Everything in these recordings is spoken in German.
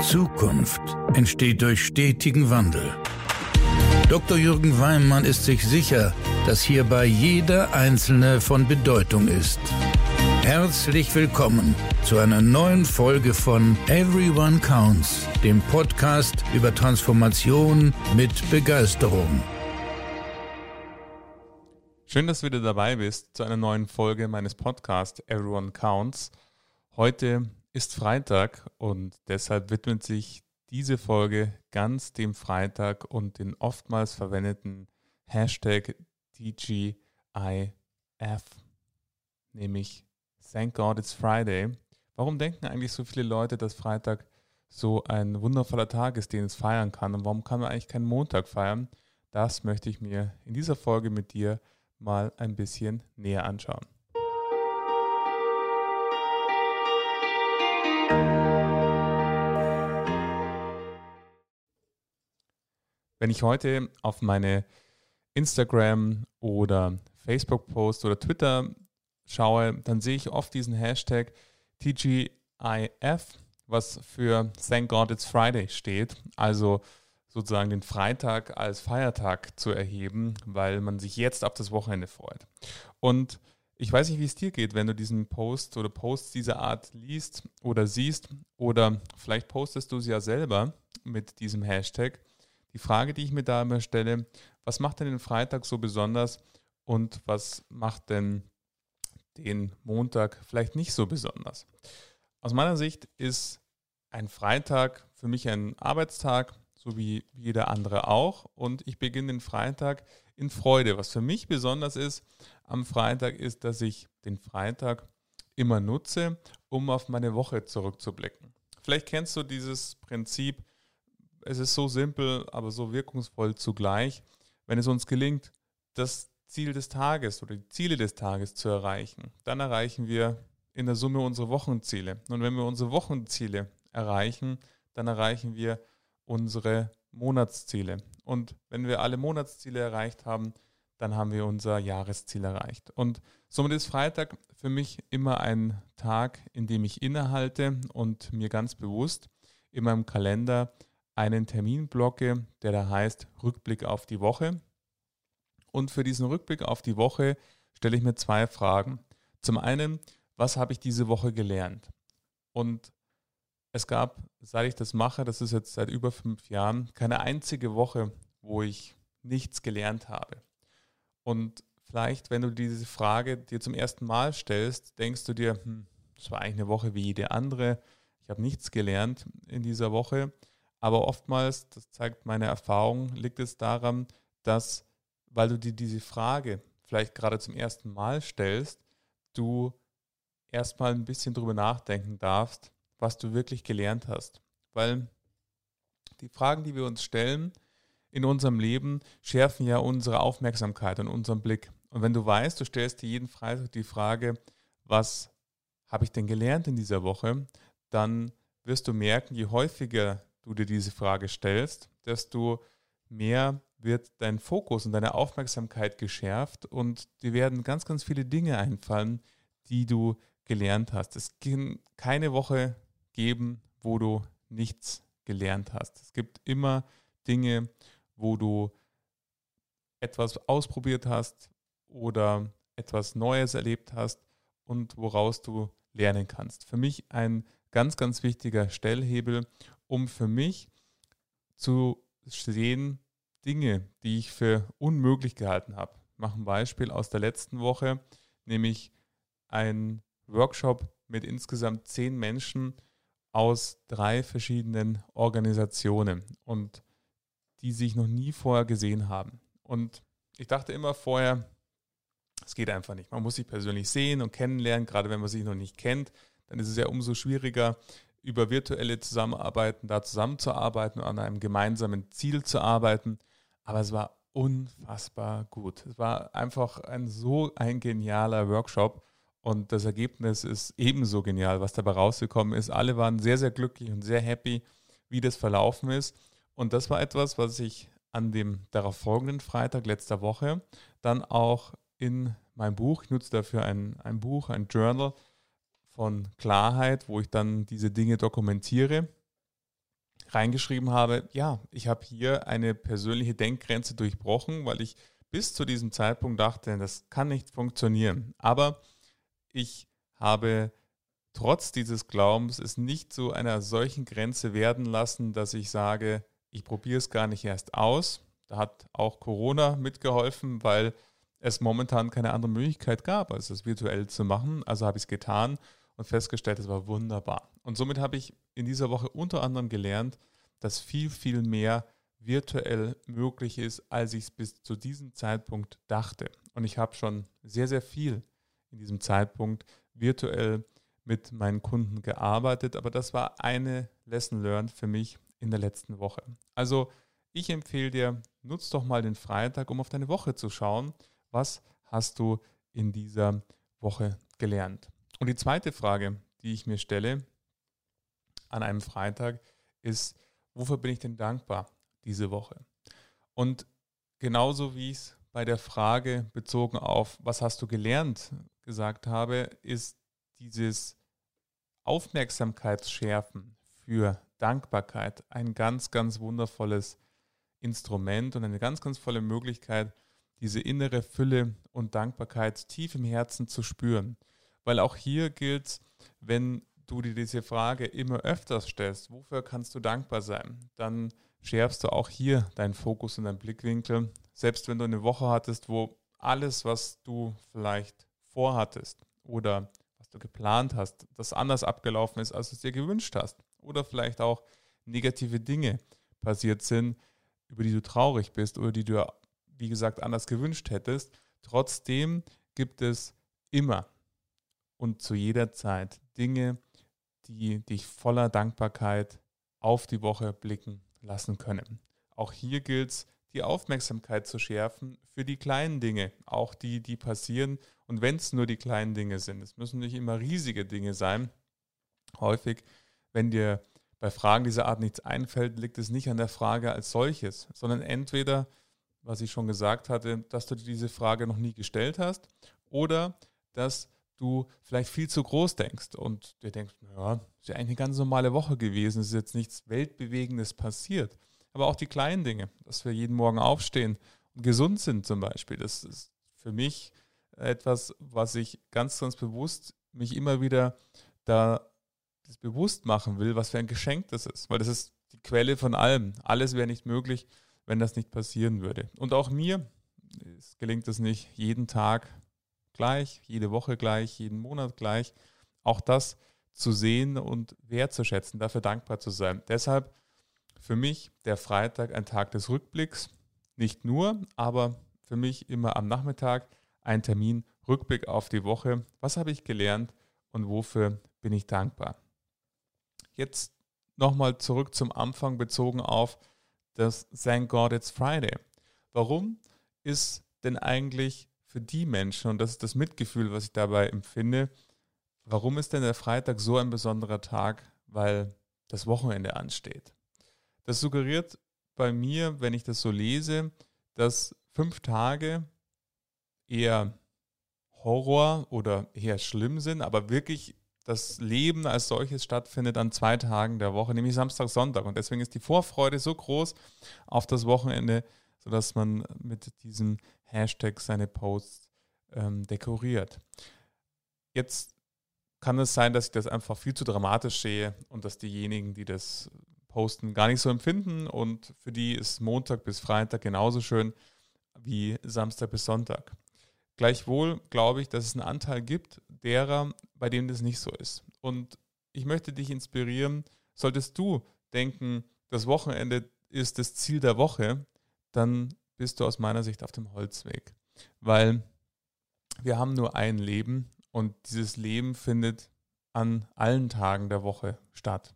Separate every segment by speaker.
Speaker 1: Zukunft entsteht durch stetigen Wandel. Dr. Jürgen Weimann ist sich sicher, dass hierbei jeder Einzelne von Bedeutung ist. Herzlich willkommen zu einer neuen Folge von Everyone Counts, dem Podcast über Transformation mit Begeisterung.
Speaker 2: Schön, dass du wieder dabei bist zu einer neuen Folge meines Podcasts Everyone Counts. Heute ist Freitag und deshalb widmet sich diese Folge ganz dem Freitag und den oftmals verwendeten Hashtag TGIF, nämlich Thank God it's Friday. Warum denken eigentlich so viele Leute, dass Freitag so ein wundervoller Tag ist, den es feiern kann? Und warum kann man eigentlich keinen Montag feiern? Das möchte ich mir in dieser Folge mit dir mal ein bisschen näher anschauen. Wenn ich heute auf meine Instagram oder Facebook-Post oder Twitter schaue, dann sehe ich oft diesen Hashtag TGIF, was für Thank God It's Friday steht. Also sozusagen den Freitag als Feiertag zu erheben, weil man sich jetzt auf das Wochenende freut. Und ich weiß nicht, wie es dir geht, wenn du diesen Post oder Posts dieser Art liest oder siehst oder vielleicht postest du es ja selber mit diesem Hashtag. Die Frage, die ich mir da immer stelle, was macht denn den Freitag so besonders und was macht denn den Montag vielleicht nicht so besonders? Aus meiner Sicht ist ein Freitag für mich ein Arbeitstag, so wie jeder andere auch. Und ich beginne den Freitag in Freude. Was für mich besonders ist am Freitag, ist, dass ich den Freitag immer nutze, um auf meine Woche zurückzublicken. Vielleicht kennst du dieses Prinzip. Es ist so simpel, aber so wirkungsvoll zugleich. Wenn es uns gelingt, das Ziel des Tages oder die Ziele des Tages zu erreichen, dann erreichen wir in der Summe unsere Wochenziele. Und wenn wir unsere Wochenziele erreichen, dann erreichen wir unsere Monatsziele. Und wenn wir alle Monatsziele erreicht haben, dann haben wir unser Jahresziel erreicht. Und somit ist Freitag für mich immer ein Tag, in dem ich innehalte und mir ganz bewusst in meinem Kalender einen Termin blocke, der da heißt Rückblick auf die Woche. Und für diesen Rückblick auf die Woche stelle ich mir zwei Fragen. Zum einen, was habe ich diese Woche gelernt? Und es gab, seit ich das mache, das ist jetzt seit über fünf Jahren, keine einzige Woche, wo ich nichts gelernt habe. Und vielleicht, wenn du diese Frage dir zum ersten Mal stellst, denkst du dir, hm, das war eigentlich eine Woche wie jede andere. Ich habe nichts gelernt in dieser Woche. Aber oftmals, das zeigt meine Erfahrung, liegt es daran, dass, weil du dir diese Frage vielleicht gerade zum ersten Mal stellst, du erstmal ein bisschen drüber nachdenken darfst, was du wirklich gelernt hast. Weil die Fragen, die wir uns stellen in unserem Leben, schärfen ja unsere Aufmerksamkeit und unseren Blick. Und wenn du weißt, du stellst dir jeden Freitag die Frage, was habe ich denn gelernt in dieser Woche, dann wirst du merken, je häufiger du dir diese Frage stellst, desto mehr wird dein Fokus und deine Aufmerksamkeit geschärft und dir werden ganz, ganz viele Dinge einfallen, die du gelernt hast. Es gibt keine Woche geben, wo du nichts gelernt hast. Es gibt immer Dinge, wo du etwas ausprobiert hast oder etwas Neues erlebt hast und woraus du lernen kannst. Für mich ein ganz, ganz wichtiger Stellhebel, um für mich zu sehen, Dinge, die ich für unmöglich gehalten habe. Ich mache ein Beispiel aus der letzten Woche, nämlich ein Workshop mit insgesamt zehn Menschen, aus drei verschiedenen Organisationen und die sich noch nie vorher gesehen haben. Und ich dachte immer vorher, es geht einfach nicht. Man muss sich persönlich sehen und kennenlernen, gerade wenn man sich noch nicht kennt, dann ist es ja umso schwieriger, über virtuelle Zusammenarbeiten da zusammenzuarbeiten und an einem gemeinsamen Ziel zu arbeiten. Aber es war unfassbar gut. Es war einfach ein so ein genialer Workshop und das Ergebnis ist ebenso genial, was dabei rausgekommen ist. Alle waren sehr, sehr glücklich und sehr happy, wie das verlaufen ist. Und das war etwas, was ich an dem darauf folgenden Freitag letzter Woche dann auch in meinem Buch, ich nutze dafür ein, ein Buch, ein Journal von Klarheit, wo ich dann diese Dinge dokumentiere. reingeschrieben habe, ja, ich habe hier eine persönliche Denkgrenze durchbrochen, weil ich bis zu diesem Zeitpunkt dachte, das kann nicht funktionieren. Aber ich habe trotz dieses Glaubens es nicht zu einer solchen Grenze werden lassen, dass ich sage, ich probiere es gar nicht erst aus. Da hat auch Corona mitgeholfen, weil es momentan keine andere Möglichkeit gab, als es virtuell zu machen. Also habe ich es getan und festgestellt, es war wunderbar. Und somit habe ich in dieser Woche unter anderem gelernt, dass viel, viel mehr virtuell möglich ist, als ich es bis zu diesem Zeitpunkt dachte. Und ich habe schon sehr, sehr viel in diesem Zeitpunkt virtuell mit meinen Kunden gearbeitet, aber das war eine Lesson learned für mich in der letzten Woche. Also ich empfehle dir, nutz doch mal den Freitag, um auf deine Woche zu schauen. Was hast du in dieser Woche gelernt? Und die zweite Frage, die ich mir stelle an einem Freitag, ist, wofür bin ich denn dankbar diese Woche? Und genauso wie ich es bei der Frage bezogen auf, was hast du gelernt, gesagt habe, ist dieses Aufmerksamkeitsschärfen für Dankbarkeit ein ganz, ganz wundervolles Instrument und eine ganz, ganz volle Möglichkeit, diese innere Fülle und Dankbarkeit tief im Herzen zu spüren. Weil auch hier gilt, wenn du dir diese Frage immer öfters stellst, wofür kannst du dankbar sein, dann schärfst du auch hier deinen Fokus und deinen Blickwinkel. Selbst wenn du eine Woche hattest, wo alles, was du vielleicht vorhattest oder was du geplant hast, das anders abgelaufen ist, als du es dir gewünscht hast. Oder vielleicht auch negative Dinge passiert sind, über die du traurig bist oder die du, wie gesagt, anders gewünscht hättest. Trotzdem gibt es immer und zu jeder Zeit Dinge, die dich voller Dankbarkeit auf die Woche blicken lassen können. Auch hier gilt es, die Aufmerksamkeit zu schärfen für die kleinen Dinge, auch die, die passieren. Und wenn es nur die kleinen Dinge sind, es müssen nicht immer riesige Dinge sein. Häufig, wenn dir bei Fragen dieser Art nichts einfällt, liegt es nicht an der Frage als solches, sondern entweder, was ich schon gesagt hatte, dass du dir diese Frage noch nie gestellt hast oder dass du vielleicht viel zu groß denkst und dir denkst, ja, ist ja eigentlich eine ganz normale Woche gewesen, es ist jetzt nichts Weltbewegendes passiert. Aber auch die kleinen Dinge, dass wir jeden Morgen aufstehen und gesund sind zum Beispiel, das ist für mich etwas, was ich ganz, ganz bewusst mich immer wieder da das bewusst machen will, was für ein Geschenk das ist. Weil das ist die Quelle von allem. Alles wäre nicht möglich, wenn das nicht passieren würde. Und auch mir gelingt es nicht jeden Tag gleich, jede Woche gleich, jeden Monat gleich. Auch das zu sehen und wertzuschätzen, dafür dankbar zu sein. Deshalb für mich der Freitag ein Tag des Rückblicks. Nicht nur, aber für mich immer am Nachmittag ein Termin, Rückblick auf die Woche. Was habe ich gelernt und wofür bin ich dankbar? Jetzt nochmal zurück zum Anfang bezogen auf das Thank God It's Friday. Warum ist denn eigentlich für die Menschen, und das ist das Mitgefühl, was ich dabei empfinde, warum ist denn der Freitag so ein besonderer Tag? Weil das Wochenende ansteht. Das suggeriert bei mir, wenn ich das so lese, dass fünf Tage eher Horror oder eher schlimm sind, aber wirklich das Leben als solches stattfindet an zwei Tagen der Woche, nämlich Samstag, Sonntag. Und deswegen ist die Vorfreude so groß auf das Wochenende, sodass man mit diesem Hashtag seine Posts ähm, dekoriert. Jetzt kann es sein, dass ich das einfach viel zu dramatisch sehe und dass diejenigen, die das posten, gar nicht so empfinden. Und für die ist Montag bis Freitag genauso schön wie Samstag bis Sonntag. Gleichwohl glaube ich, dass es einen Anteil gibt derer, bei denen das nicht so ist. Und ich möchte dich inspirieren, solltest du denken, das Wochenende ist das Ziel der Woche, dann bist du aus meiner Sicht auf dem Holzweg. Weil wir haben nur ein Leben und dieses Leben findet an allen Tagen der Woche statt.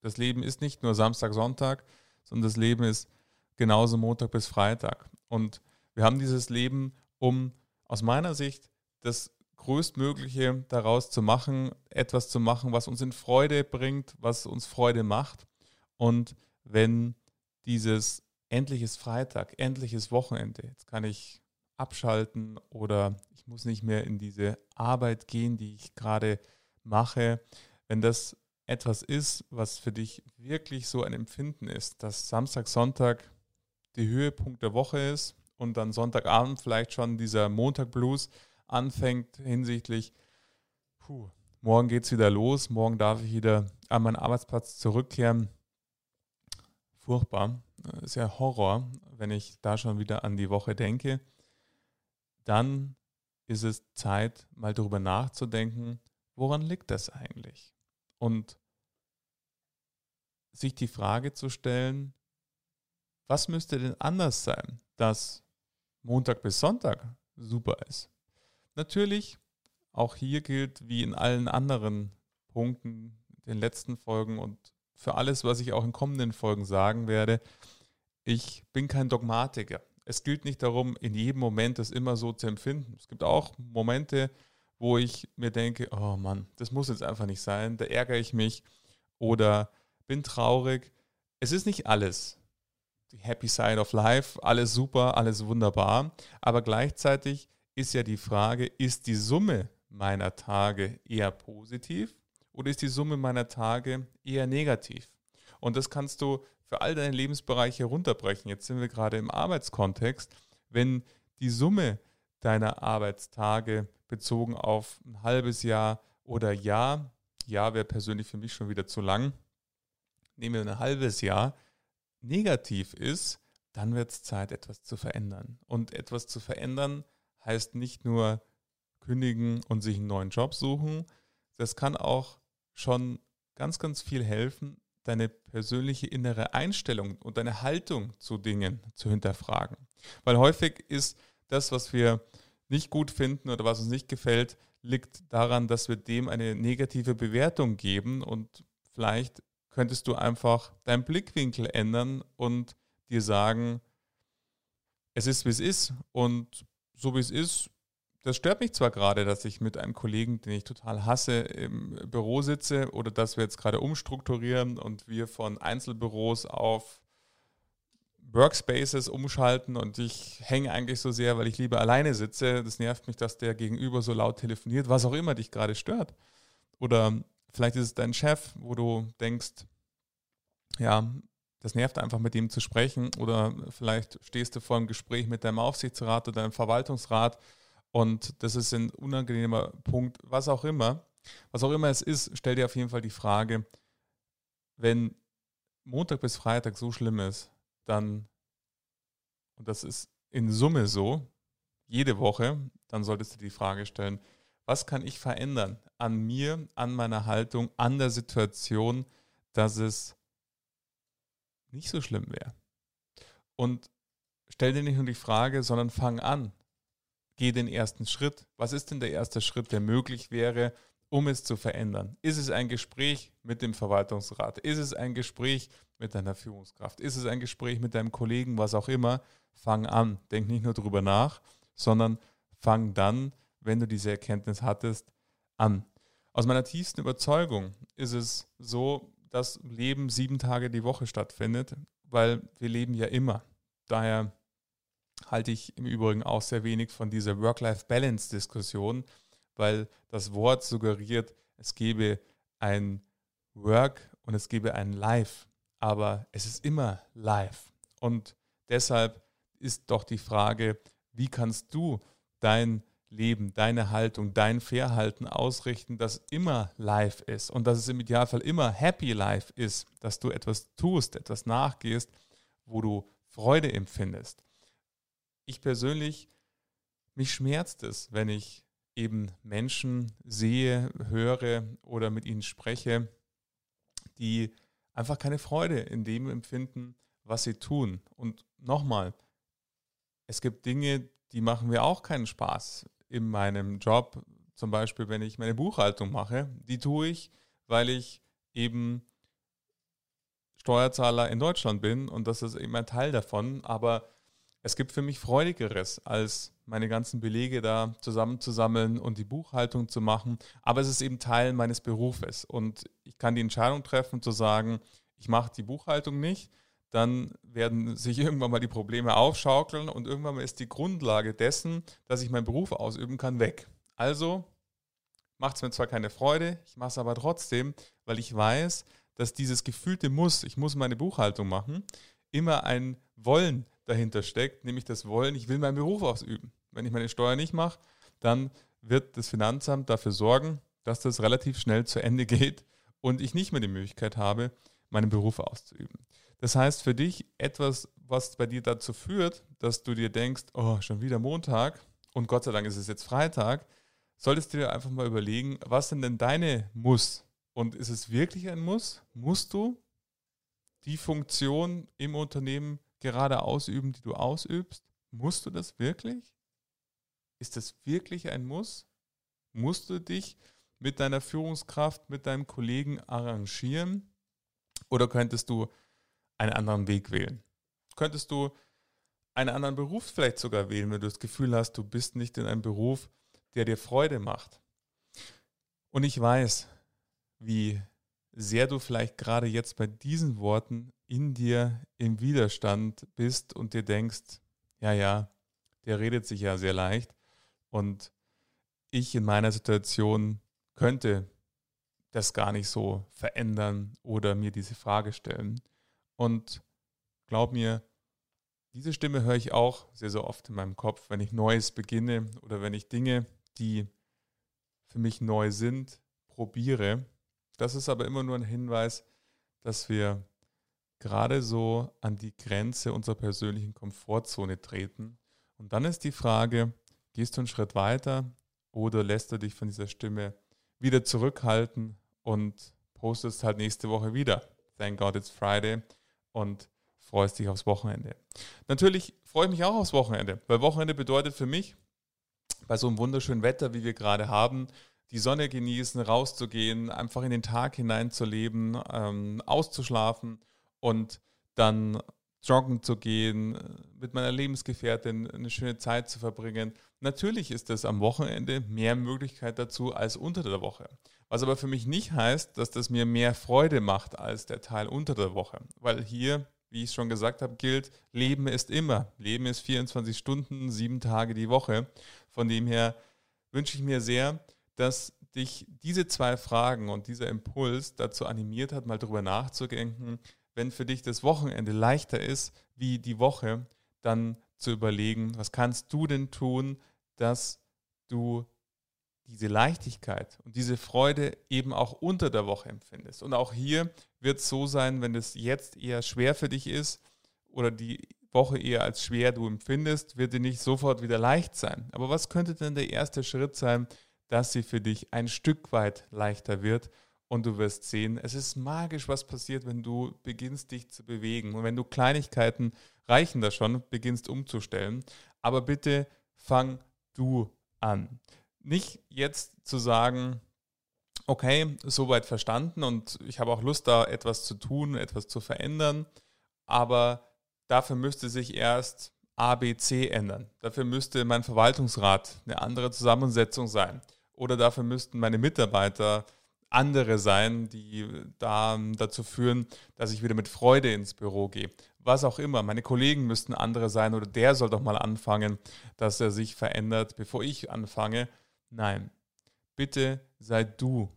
Speaker 2: Das Leben ist nicht nur Samstag, Sonntag, sondern das Leben ist genauso Montag bis Freitag. Und wir haben dieses Leben, um aus meiner Sicht das Größtmögliche daraus zu machen, etwas zu machen, was uns in Freude bringt, was uns Freude macht. Und wenn dieses endliches Freitag, endliches Wochenende, jetzt kann ich abschalten oder ich muss nicht mehr in diese Arbeit gehen, die ich gerade mache, wenn das etwas ist, was für dich wirklich so ein Empfinden ist, dass Samstag, Sonntag die Höhepunkt der Woche ist und dann Sonntagabend vielleicht schon dieser Montag-Blues anfängt hinsichtlich, puh, morgen geht es wieder los, morgen darf ich wieder an meinen Arbeitsplatz zurückkehren. Furchtbar, ist ja Horror, wenn ich da schon wieder an die Woche denke. Dann ist es Zeit, mal darüber nachzudenken, woran liegt das eigentlich? Und sich die Frage zu stellen, was müsste denn anders sein, dass Montag bis Sonntag super ist? Natürlich, auch hier gilt wie in allen anderen Punkten, den letzten Folgen und für alles, was ich auch in kommenden Folgen sagen werde, ich bin kein Dogmatiker. Es gilt nicht darum, in jedem Moment das immer so zu empfinden. Es gibt auch Momente, wo ich mir denke, oh Mann, das muss jetzt einfach nicht sein, da ärgere ich mich oder bin traurig. Es ist nicht alles die Happy Side of Life, alles super, alles wunderbar, aber gleichzeitig ist ja die Frage, ist die Summe meiner Tage eher positiv oder ist die Summe meiner Tage eher negativ? Und das kannst du für all deine Lebensbereiche runterbrechen. Jetzt sind wir gerade im Arbeitskontext. Wenn die Summe deiner Arbeitstage bezogen auf ein halbes Jahr oder Jahr, Jahr wäre persönlich für mich schon wieder zu lang, nehmen wir ein halbes Jahr, negativ ist, dann wird es Zeit, etwas zu verändern. Und etwas zu verändern heißt nicht nur kündigen und sich einen neuen Job suchen. Das kann auch schon ganz, ganz viel helfen, deine persönliche innere Einstellung und deine Haltung zu Dingen zu hinterfragen. Weil häufig ist das, was wir nicht gut finden oder was uns nicht gefällt, liegt daran, dass wir dem eine negative Bewertung geben und vielleicht könntest du einfach deinen Blickwinkel ändern und dir sagen, es ist, wie es ist und so wie es ist, das stört mich zwar gerade, dass ich mit einem Kollegen, den ich total hasse, im Büro sitze oder dass wir jetzt gerade umstrukturieren und wir von Einzelbüros auf Workspaces umschalten und ich hänge eigentlich so sehr, weil ich lieber alleine sitze. Das nervt mich, dass der Gegenüber so laut telefoniert, was auch immer dich gerade stört. Oder vielleicht ist es dein Chef, wo du denkst, ja, das nervt einfach mit ihm zu sprechen. Oder vielleicht stehst du vor einem Gespräch mit deinem Aufsichtsrat oder deinem Verwaltungsrat und das ist ein unangenehmer Punkt, was auch immer. Was auch immer es ist, stell dir auf jeden Fall die Frage, wenn Montag bis Freitag so schlimm ist, dann, und das ist in Summe so, jede Woche, dann solltest du die Frage stellen, was kann ich verändern an mir, an meiner Haltung, an der Situation, dass es nicht so schlimm wäre. Und stell dir nicht nur die Frage, sondern fang an geh den ersten Schritt. Was ist denn der erste Schritt, der möglich wäre, um es zu verändern? Ist es ein Gespräch mit dem Verwaltungsrat? Ist es ein Gespräch mit deiner Führungskraft? Ist es ein Gespräch mit deinem Kollegen, was auch immer? Fang an. Denk nicht nur drüber nach, sondern fang dann, wenn du diese Erkenntnis hattest, an. Aus meiner tiefsten Überzeugung ist es so, dass Leben sieben Tage die Woche stattfindet, weil wir leben ja immer. Daher halte ich im Übrigen auch sehr wenig von dieser Work-Life-Balance-Diskussion, weil das Wort suggeriert, es gebe ein Work und es gebe ein Life, aber es ist immer Life. Und deshalb ist doch die Frage, wie kannst du dein Leben, deine Haltung, dein Verhalten ausrichten, dass immer live ist und dass es im Idealfall immer happy life ist, dass du etwas tust, etwas nachgehst, wo du Freude empfindest ich persönlich, mich schmerzt es, wenn ich eben Menschen sehe, höre oder mit ihnen spreche, die einfach keine Freude in dem empfinden, was sie tun. Und nochmal, es gibt Dinge, die machen mir auch keinen Spaß in meinem Job. Zum Beispiel, wenn ich meine Buchhaltung mache, die tue ich, weil ich eben Steuerzahler in Deutschland bin und das ist eben ein Teil davon. Aber es gibt für mich Freudigeres, als meine ganzen Belege da zusammenzusammeln und die Buchhaltung zu machen. Aber es ist eben Teil meines Berufes. Und ich kann die Entscheidung treffen, zu sagen, ich mache die Buchhaltung nicht. Dann werden sich irgendwann mal die Probleme aufschaukeln und irgendwann mal ist die Grundlage dessen, dass ich meinen Beruf ausüben kann, weg. Also macht es mir zwar keine Freude, ich mache es aber trotzdem, weil ich weiß, dass dieses gefühlte Muss, ich muss meine Buchhaltung machen, immer ein Wollen dahinter steckt, nämlich das Wollen, ich will meinen Beruf ausüben. Wenn ich meine Steuer nicht mache, dann wird das Finanzamt dafür sorgen, dass das relativ schnell zu Ende geht und ich nicht mehr die Möglichkeit habe, meinen Beruf auszuüben. Das heißt für dich etwas, was bei dir dazu führt, dass du dir denkst, oh, schon wieder Montag und Gott sei Dank ist es jetzt Freitag, solltest du dir einfach mal überlegen, was sind denn deine Muss? Und ist es wirklich ein Muss? Musst du die Funktion im Unternehmen gerade ausüben, die du ausübst? Musst du das wirklich? Ist das wirklich ein Muss? Musst du dich mit deiner Führungskraft, mit deinem Kollegen arrangieren? Oder könntest du einen anderen Weg wählen? Könntest du einen anderen Beruf vielleicht sogar wählen, wenn du das Gefühl hast, du bist nicht in einem Beruf, der dir Freude macht? Und ich weiß, wie sehr du vielleicht gerade jetzt bei diesen Worten in dir im Widerstand bist und dir denkst, ja, ja, der redet sich ja sehr leicht und ich in meiner Situation könnte das gar nicht so verändern oder mir diese Frage stellen. Und glaub mir, diese Stimme höre ich auch sehr, sehr oft in meinem Kopf, wenn ich Neues beginne oder wenn ich Dinge, die für mich neu sind, probiere. Das ist aber immer nur ein Hinweis, dass wir gerade so an die Grenze unserer persönlichen Komfortzone treten. Und dann ist die Frage, gehst du einen Schritt weiter oder lässt du dich von dieser Stimme wieder zurückhalten und postest halt nächste Woche wieder. Thank God it's Friday und freust dich aufs Wochenende. Natürlich freue ich mich auch aufs Wochenende, weil Wochenende bedeutet für mich, bei so einem wunderschönen Wetter, wie wir gerade haben, die Sonne genießen, rauszugehen, einfach in den Tag hineinzuleben, ähm, auszuschlafen und dann joggen zu gehen, mit meiner Lebensgefährtin eine schöne Zeit zu verbringen. Natürlich ist es am Wochenende mehr Möglichkeit dazu als unter der Woche. Was aber für mich nicht heißt, dass das mir mehr Freude macht als der Teil unter der Woche. Weil hier, wie ich schon gesagt habe, gilt, Leben ist immer. Leben ist 24 Stunden, sieben Tage die Woche. Von dem her wünsche ich mir sehr, dass dich diese zwei Fragen und dieser Impuls dazu animiert hat, mal darüber nachzudenken, wenn für dich das Wochenende leichter ist wie die Woche, dann zu überlegen, was kannst du denn tun, dass du diese Leichtigkeit und diese Freude eben auch unter der Woche empfindest. Und auch hier wird es so sein, wenn es jetzt eher schwer für dich ist oder die Woche eher als schwer du empfindest, wird die nicht sofort wieder leicht sein. Aber was könnte denn der erste Schritt sein, dass sie für dich ein Stück weit leichter wird und du wirst sehen, es ist magisch, was passiert, wenn du beginnst, dich zu bewegen. Und wenn du Kleinigkeiten reichen da schon, beginnst umzustellen. Aber bitte fang du an. Nicht jetzt zu sagen, okay, soweit verstanden und ich habe auch Lust, da etwas zu tun, etwas zu verändern, aber dafür müsste sich erst A, B, C ändern. Dafür müsste mein Verwaltungsrat eine andere Zusammensetzung sein. Oder dafür müssten meine Mitarbeiter andere sein, die da dazu führen, dass ich wieder mit Freude ins Büro gehe. Was auch immer. Meine Kollegen müssten andere sein oder der soll doch mal anfangen, dass er sich verändert, bevor ich anfange. Nein. Bitte sei du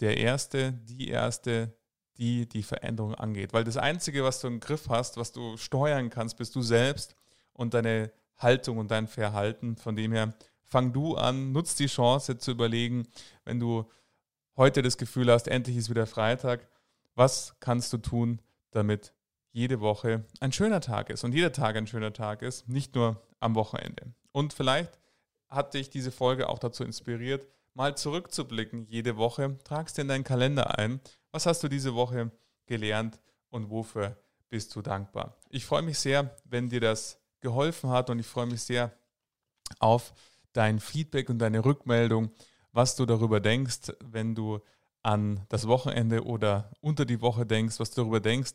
Speaker 2: der Erste, die Erste, die die Veränderung angeht. Weil das Einzige, was du im Griff hast, was du steuern kannst, bist du selbst und deine Haltung und dein Verhalten. Von dem her, fang du an, nutz die Chance zu überlegen, wenn du heute das Gefühl hast, endlich ist wieder Freitag, was kannst du tun, damit jede Woche ein schöner Tag ist und jeder Tag ein schöner Tag ist, nicht nur am Wochenende. Und vielleicht hat dich diese Folge auch dazu inspiriert, mal zurückzublicken jede Woche. Tragst dir in deinen Kalender ein. Was hast du diese Woche gelernt und wofür bist du dankbar? Ich freue mich sehr, wenn dir das geholfen hat und ich freue mich sehr auf dein Feedback und deine Rückmeldung was du darüber denkst, wenn du an das Wochenende oder unter die Woche denkst, was du darüber denkst,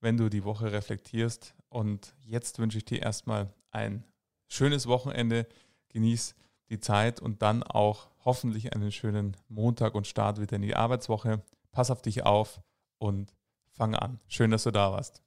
Speaker 2: wenn du die Woche reflektierst. Und jetzt wünsche ich dir erstmal ein schönes Wochenende. Genieß die Zeit und dann auch hoffentlich einen schönen Montag und Start wieder in die Arbeitswoche. Pass auf dich auf und fang an. Schön, dass du da warst.